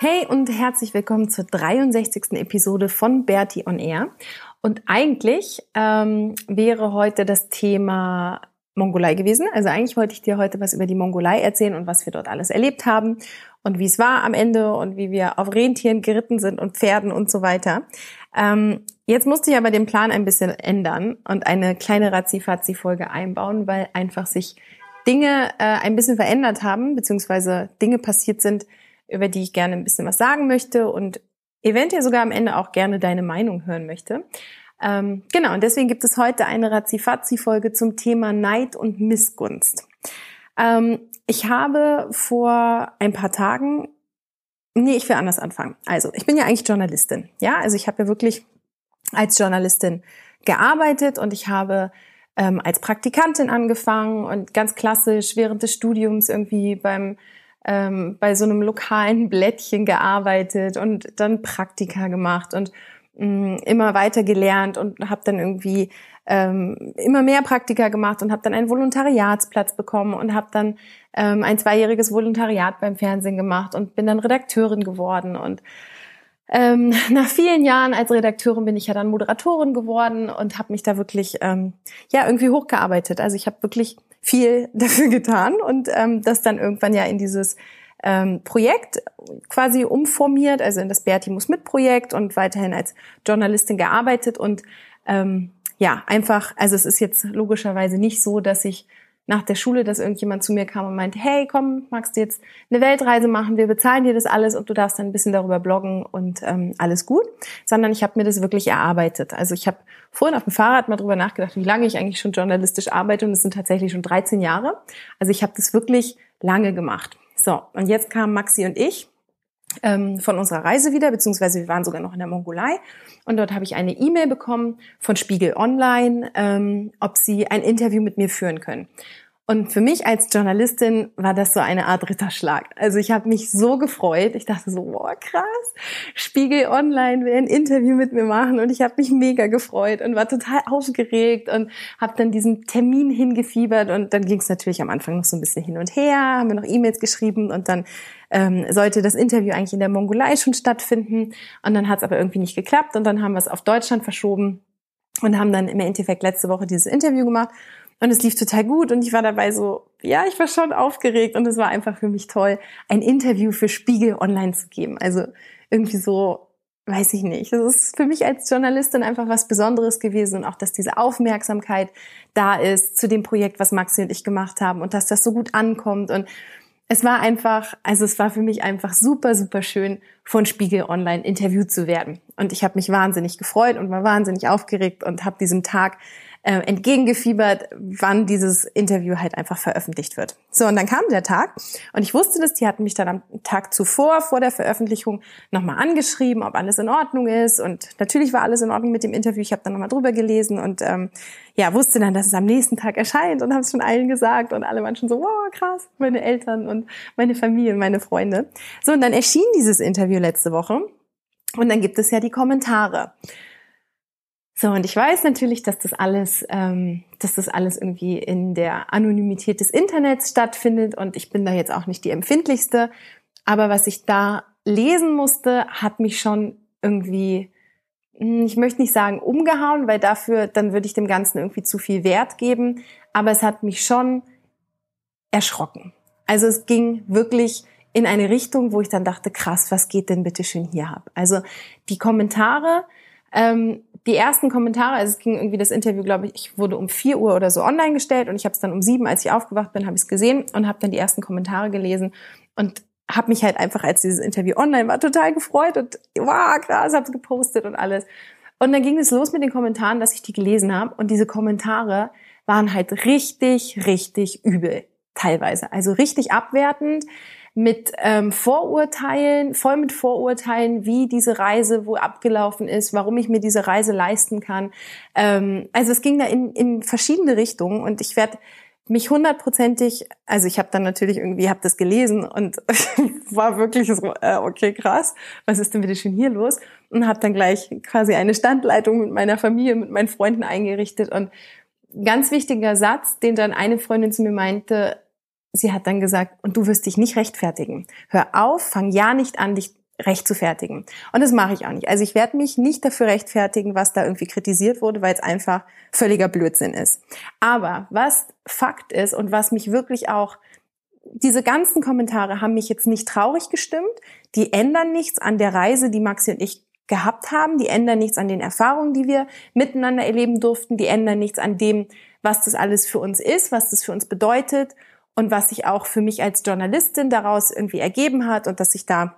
Hey und herzlich willkommen zur 63. Episode von Bertie on Air. Und eigentlich ähm, wäre heute das Thema Mongolei gewesen. Also eigentlich wollte ich dir heute was über die Mongolei erzählen und was wir dort alles erlebt haben und wie es war am Ende und wie wir auf Rentieren geritten sind und Pferden und so weiter. Ähm, jetzt musste ich aber den Plan ein bisschen ändern und eine kleine Razzi-Fazzi-Folge einbauen, weil einfach sich Dinge äh, ein bisschen verändert haben, beziehungsweise Dinge passiert sind, über die ich gerne ein bisschen was sagen möchte und eventuell sogar am Ende auch gerne deine Meinung hören möchte. Ähm, genau, und deswegen gibt es heute eine Razzifazi-Folge zum Thema Neid und Missgunst. Ähm, ich habe vor ein paar Tagen, nee, ich will anders anfangen. Also, ich bin ja eigentlich Journalistin. Ja, also ich habe ja wirklich als Journalistin gearbeitet und ich habe ähm, als Praktikantin angefangen und ganz klassisch während des Studiums irgendwie beim ähm, bei so einem lokalen Blättchen gearbeitet und dann Praktika gemacht und mh, mm, immer weiter gelernt und habe dann irgendwie ähm, immer mehr Praktika gemacht und habe dann einen Volontariatsplatz bekommen und habe dann ähm, ein zweijähriges Volontariat beim Fernsehen gemacht und bin dann Redakteurin geworden und ähm, nach vielen Jahren als Redakteurin bin ich ja dann Moderatorin geworden und habe mich da wirklich ähm, ja irgendwie hochgearbeitet. Also ich habe wirklich viel dafür getan und ähm, das dann irgendwann ja in dieses ähm, Projekt quasi umformiert, also in das Bertimus mit Projekt und weiterhin als Journalistin gearbeitet und ähm, ja, einfach, also es ist jetzt logischerweise nicht so, dass ich nach der Schule, dass irgendjemand zu mir kam und meinte, hey, komm, magst du jetzt eine Weltreise machen, wir bezahlen dir das alles und du darfst dann ein bisschen darüber bloggen und ähm, alles gut, sondern ich habe mir das wirklich erarbeitet. Also ich habe vorhin auf dem Fahrrad mal drüber nachgedacht, wie lange ich eigentlich schon journalistisch arbeite und es sind tatsächlich schon 13 Jahre. Also ich habe das wirklich lange gemacht. So, und jetzt kamen Maxi und ich ähm, von unserer Reise wieder, beziehungsweise wir waren sogar noch in der Mongolei. Und dort habe ich eine E-Mail bekommen von Spiegel Online, ähm, ob sie ein Interview mit mir führen können. Und für mich als Journalistin war das so eine Art Ritterschlag. Also ich habe mich so gefreut. Ich dachte so, boah, krass, Spiegel Online will ein Interview mit mir machen. Und ich habe mich mega gefreut und war total aufgeregt und habe dann diesen Termin hingefiebert. Und dann ging es natürlich am Anfang noch so ein bisschen hin und her, haben wir noch E-Mails geschrieben und dann ähm, sollte das Interview eigentlich in der Mongolei schon stattfinden. Und dann hat es aber irgendwie nicht geklappt und dann haben wir es auf Deutschland verschoben und haben dann im Endeffekt letzte Woche dieses Interview gemacht. Und es lief total gut und ich war dabei so, ja, ich war schon aufgeregt und es war einfach für mich toll, ein Interview für Spiegel online zu geben. Also irgendwie so, weiß ich nicht. Es ist für mich als Journalistin einfach was Besonderes gewesen und auch, dass diese Aufmerksamkeit da ist zu dem Projekt, was Maxi und ich gemacht haben und dass das so gut ankommt und es war einfach, also es war für mich einfach super, super schön, von Spiegel Online interviewt zu werden. Und ich habe mich wahnsinnig gefreut und war wahnsinnig aufgeregt und habe diesen Tag äh, entgegengefiebert, wann dieses Interview halt einfach veröffentlicht wird. So, und dann kam der Tag und ich wusste das, die hatten mich dann am Tag zuvor, vor der Veröffentlichung, nochmal angeschrieben, ob alles in Ordnung ist. Und natürlich war alles in Ordnung mit dem Interview. Ich habe dann nochmal drüber gelesen und ähm, ja, wusste dann, dass es am nächsten Tag erscheint und habe es schon allen gesagt und alle waren schon so, wow, krass, meine Eltern und meine Familie und meine Freunde. So, und dann erschien dieses Interview letzte Woche und dann gibt es ja die Kommentare. So, und ich weiß natürlich, dass das alles, ähm, dass das alles irgendwie in der Anonymität des Internets stattfindet und ich bin da jetzt auch nicht die empfindlichste. Aber was ich da lesen musste, hat mich schon irgendwie, hm, ich möchte nicht sagen umgehauen, weil dafür, dann würde ich dem Ganzen irgendwie zu viel Wert geben. Aber es hat mich schon erschrocken. Also es ging wirklich in eine Richtung, wo ich dann dachte, krass, was geht denn bitte schön hier ab? Also die Kommentare, ähm, die ersten Kommentare, also es ging irgendwie das Interview, glaube ich, ich wurde um vier Uhr oder so online gestellt und ich habe es dann um sieben, als ich aufgewacht bin, habe ich es gesehen und habe dann die ersten Kommentare gelesen und habe mich halt einfach, als dieses Interview online war, total gefreut und wow, krass, habe es gepostet und alles. Und dann ging es los mit den Kommentaren, dass ich die gelesen habe und diese Kommentare waren halt richtig, richtig übel teilweise. Also richtig abwertend mit ähm, Vorurteilen, voll mit Vorurteilen, wie diese Reise wo abgelaufen ist, warum ich mir diese Reise leisten kann. Ähm, also es ging da in, in verschiedene Richtungen und ich werde mich hundertprozentig, also ich habe dann natürlich irgendwie, habe das gelesen und war wirklich so, äh, okay, krass, was ist denn bitte schon hier los? Und habe dann gleich quasi eine Standleitung mit meiner Familie, mit meinen Freunden eingerichtet und ganz wichtiger Satz, den dann eine Freundin zu mir meinte, sie hat dann gesagt, und du wirst dich nicht rechtfertigen. Hör auf, fang ja nicht an, dich recht zu fertigen. Und das mache ich auch nicht. Also ich werde mich nicht dafür rechtfertigen, was da irgendwie kritisiert wurde, weil es einfach völliger Blödsinn ist. Aber was Fakt ist und was mich wirklich auch diese ganzen Kommentare haben mich jetzt nicht traurig gestimmt. Die ändern nichts an der Reise, die Maxi und ich gehabt haben. Die ändern nichts an den Erfahrungen, die wir miteinander erleben durften. Die ändern nichts an dem, was das alles für uns ist, was das für uns bedeutet und was sich auch für mich als Journalistin daraus irgendwie ergeben hat und dass ich da,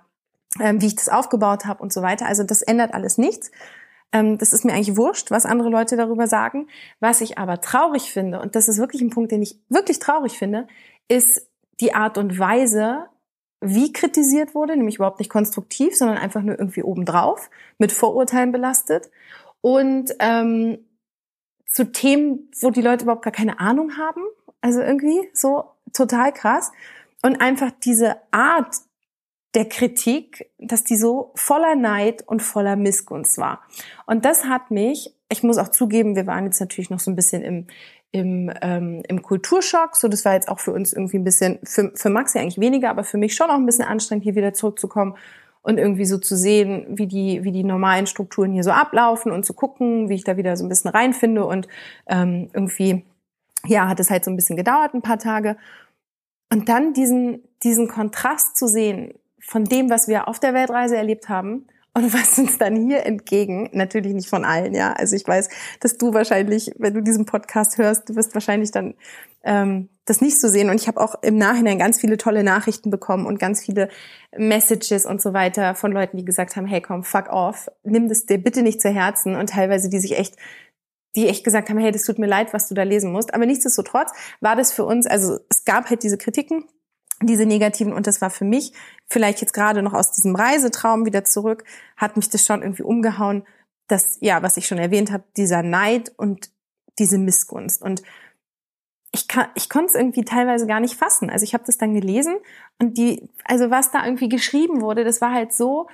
ähm, wie ich das aufgebaut habe und so weiter. Also das ändert alles nichts. Ähm, das ist mir eigentlich wurscht, was andere Leute darüber sagen. Was ich aber traurig finde, und das ist wirklich ein Punkt, den ich wirklich traurig finde, ist die Art und Weise, wie kritisiert wurde, nämlich überhaupt nicht konstruktiv, sondern einfach nur irgendwie obendrauf, mit Vorurteilen belastet. Und ähm, zu Themen, wo die Leute überhaupt gar keine Ahnung haben. Also irgendwie so total krass. Und einfach diese Art der Kritik, dass die so voller Neid und voller Missgunst war. Und das hat mich, ich muss auch zugeben, wir waren jetzt natürlich noch so ein bisschen im, im, ähm, im Kulturschock. So, das war jetzt auch für uns irgendwie ein bisschen, für, für Maxi eigentlich weniger, aber für mich schon auch ein bisschen anstrengend, hier wieder zurückzukommen und irgendwie so zu sehen, wie die, wie die normalen Strukturen hier so ablaufen und zu gucken, wie ich da wieder so ein bisschen reinfinde und ähm, irgendwie, ja, hat es halt so ein bisschen gedauert, ein paar Tage. Und dann diesen, diesen Kontrast zu sehen von dem, was wir auf der Weltreise erlebt haben und was uns dann hier entgegen, natürlich nicht von allen, ja. Also ich weiß, dass du wahrscheinlich, wenn du diesen Podcast hörst, du wirst wahrscheinlich dann ähm, das nicht so sehen. Und ich habe auch im Nachhinein ganz viele tolle Nachrichten bekommen und ganz viele Messages und so weiter von Leuten, die gesagt haben, hey komm, fuck off, nimm das dir bitte nicht zu Herzen und teilweise die sich echt die echt gesagt haben, hey, das tut mir leid, was du da lesen musst. Aber nichtsdestotrotz war das für uns, also es gab halt diese Kritiken, diese negativen und das war für mich vielleicht jetzt gerade noch aus diesem Reisetraum wieder zurück, hat mich das schon irgendwie umgehauen, dass ja, was ich schon erwähnt habe, dieser Neid und diese Missgunst und ich kann, ich konnte es irgendwie teilweise gar nicht fassen. Also ich habe das dann gelesen und die, also was da irgendwie geschrieben wurde, das war halt so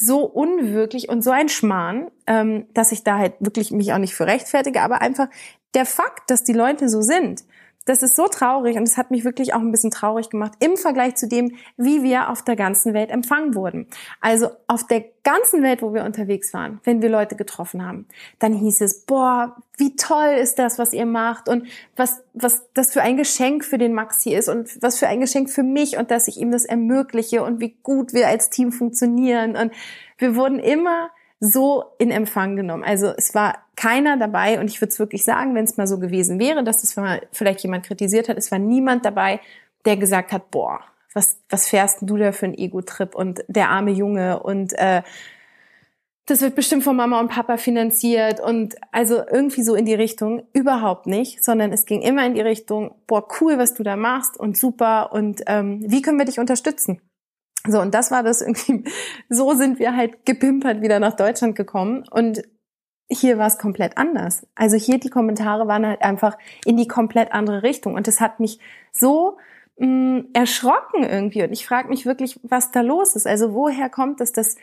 so unwirklich und so ein Schmarrn, ähm, dass ich da halt wirklich mich auch nicht für rechtfertige, aber einfach der Fakt, dass die Leute so sind, das ist so traurig und es hat mich wirklich auch ein bisschen traurig gemacht im Vergleich zu dem, wie wir auf der ganzen Welt empfangen wurden. Also auf der ganzen Welt, wo wir unterwegs waren, wenn wir Leute getroffen haben, dann hieß es, boah, wie toll ist das, was ihr macht und was, was das für ein Geschenk für den Maxi ist und was für ein Geschenk für mich und dass ich ihm das ermögliche und wie gut wir als Team funktionieren und wir wurden immer so in Empfang genommen. Also es war keiner dabei und ich würde es wirklich sagen, wenn es mal so gewesen wäre, dass das vielleicht jemand kritisiert hat, es war niemand dabei, der gesagt hat, boah, was, was fährst du da für ein Ego-Trip und der arme Junge und äh, das wird bestimmt von Mama und Papa finanziert und also irgendwie so in die Richtung überhaupt nicht, sondern es ging immer in die Richtung, boah, cool, was du da machst und super und ähm, wie können wir dich unterstützen? So, und das war das irgendwie, so sind wir halt gepimpert wieder nach Deutschland gekommen und hier war es komplett anders. Also hier die Kommentare waren halt einfach in die komplett andere Richtung und es hat mich so mh, mm, erschrocken irgendwie und ich frage mich wirklich, was da los ist. Also woher kommt es, dass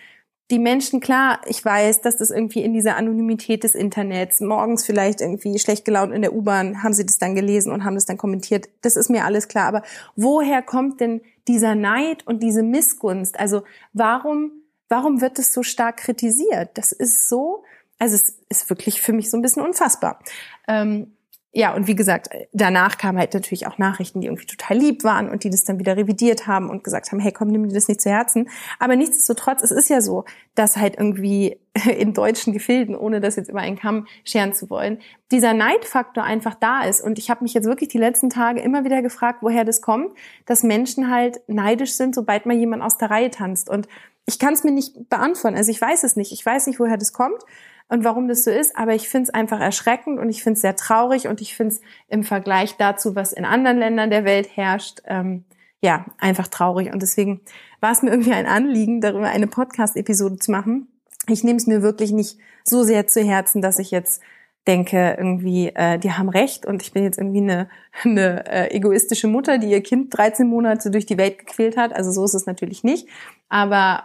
die Menschen, klar, ich weiß, dass das irgendwie in dieser Anonymität des Internets, morgens vielleicht irgendwie schlecht gelaunt in der U-Bahn, haben sie das dann gelesen und haben das dann kommentiert. Das ist mir alles klar. Aber woher kommt denn dieser Neid und diese Missgunst? Also warum, warum wird das so stark kritisiert? Das ist so, also es ist wirklich für mich so ein bisschen unfassbar. Ähm, ja, und wie gesagt, danach kamen halt natürlich auch Nachrichten, die irgendwie total lieb waren und die das dann wieder revidiert haben und gesagt haben, hey, komm, nimm dir das nicht zu Herzen. Aber nichtsdestotrotz, es ist ja so, dass halt irgendwie in deutschen Gefilden, ohne das jetzt über einen Kamm scheren zu wollen, dieser Neidfaktor einfach da ist. Und ich habe mich jetzt wirklich die letzten Tage immer wieder gefragt, woher das kommt, dass Menschen halt neidisch sind, sobald mal jemand aus der Reihe tanzt. Und ich kann es mir nicht beantworten. Also ich weiß es nicht. Ich weiß nicht, woher das kommt und warum das so ist, aber ich finde es einfach erschreckend und ich finde es sehr traurig und ich finde es im Vergleich dazu, was in anderen Ländern der Welt herrscht, ähm, ja, einfach traurig. Und deswegen war es mir irgendwie ein Anliegen, darüber eine Podcast-Episode zu machen. Ich nehme es mir wirklich nicht so sehr zu Herzen, dass ich jetzt denke, irgendwie, äh, die haben recht und ich bin jetzt irgendwie eine, eine äh, egoistische Mutter, die ihr Kind 13 Monate durch die Welt gequält hat. Also so ist es natürlich nicht. Aber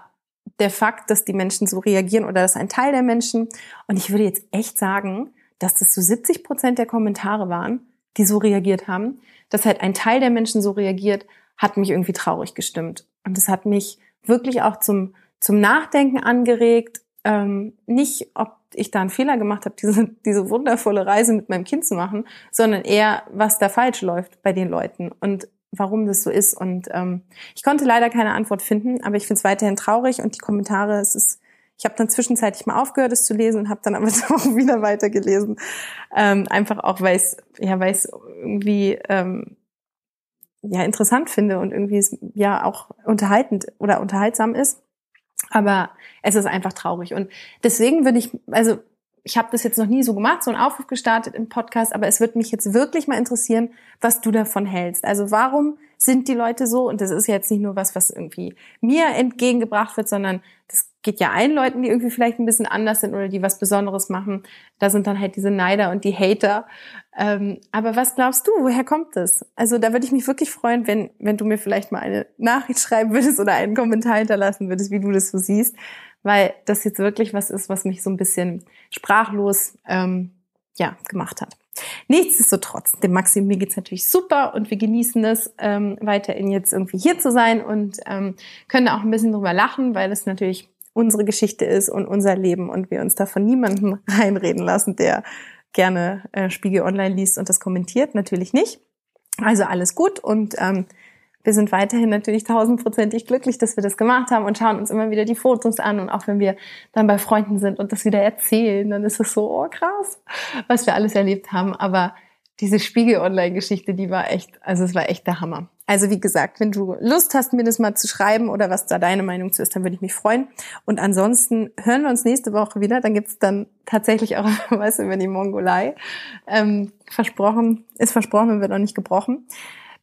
der Fakt, dass die Menschen so reagieren oder dass ein Teil der Menschen, und ich würde jetzt echt sagen, dass das so 70 Prozent der Kommentare waren, die so reagiert haben, dass halt ein Teil der Menschen so reagiert, hat mich irgendwie traurig gestimmt. Und es hat mich wirklich auch zum, zum Nachdenken angeregt, ähm, nicht, ob ich da einen Fehler gemacht habe, diese, diese wundervolle Reise mit meinem Kind zu machen, sondern eher, was da falsch läuft bei den Leuten. Und warum das so ist. Und ähm, ich konnte leider keine Antwort finden, aber ich finde es weiterhin traurig und die Kommentare, es ist, ich habe dann zwischenzeitlich mal aufgehört, es zu lesen und habe dann aber auch wieder weitergelesen. Ähm, einfach auch, weil es ja, weil es irgendwie ähm, ja interessant finde und irgendwie es ja auch unterhaltend oder unterhaltsam ist. Aber es ist einfach traurig. Und deswegen würde ich, also ich habe das jetzt noch nie so gemacht, so einen Aufruf gestartet im Podcast, aber es wird mich jetzt wirklich mal interessieren, was du davon hältst. Also warum sind die Leute so? Und das ist jetzt nicht nur was, was irgendwie mir entgegengebracht wird, sondern das geht ja allen Leuten, die irgendwie vielleicht ein bisschen anders sind oder die was Besonderes machen. Da sind dann halt diese Neider und die Hater. Ähm, aber was glaubst du, woher kommt das? Also da würde ich mich wirklich freuen, wenn, wenn du mir vielleicht mal eine Nachricht schreiben würdest oder einen Kommentar hinterlassen würdest, wie du das so siehst weil das jetzt wirklich was ist, was mich so ein bisschen sprachlos ähm, ja, gemacht hat. Nichtsdestotrotz, dem Maxim, mir geht's natürlich super und wir genießen es, ähm, weiterhin jetzt irgendwie hier zu sein und ähm, können auch ein bisschen drüber lachen, weil es natürlich unsere Geschichte ist und unser Leben und wir uns da von niemandem reinreden lassen, der gerne äh, Spiegel Online liest und das kommentiert. Natürlich nicht. Also alles gut und ähm, wir sind weiterhin natürlich tausendprozentig glücklich, dass wir das gemacht haben und schauen uns immer wieder die Fotos an. Und auch wenn wir dann bei Freunden sind und das wieder erzählen, dann ist es so, oh krass, was wir alles erlebt haben. Aber diese Spiegel-Online-Geschichte, die war echt, also es war echt der Hammer. Also wie gesagt, wenn du Lust hast, mir das mal zu schreiben oder was da deine Meinung zu ist, dann würde ich mich freuen. Und ansonsten hören wir uns nächste Woche wieder. Dann gibt's dann tatsächlich auch was über die Mongolei. Ähm, versprochen, ist versprochen, wird noch nicht gebrochen.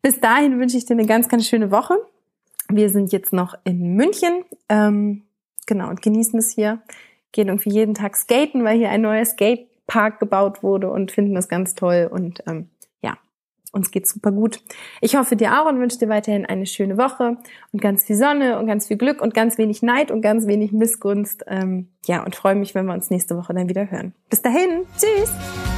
Bis dahin wünsche ich dir eine ganz, ganz schöne Woche. Wir sind jetzt noch in München. Ähm, genau, und genießen es hier. Gehen irgendwie jeden Tag skaten, weil hier ein neuer Skatepark gebaut wurde und finden das ganz toll. Und ähm, ja, uns geht's super gut. Ich hoffe dir auch und wünsche dir weiterhin eine schöne Woche und ganz viel Sonne und ganz viel Glück und ganz wenig Neid und ganz wenig Missgunst. Ähm, ja, und freue mich, wenn wir uns nächste Woche dann wieder hören. Bis dahin, tschüss!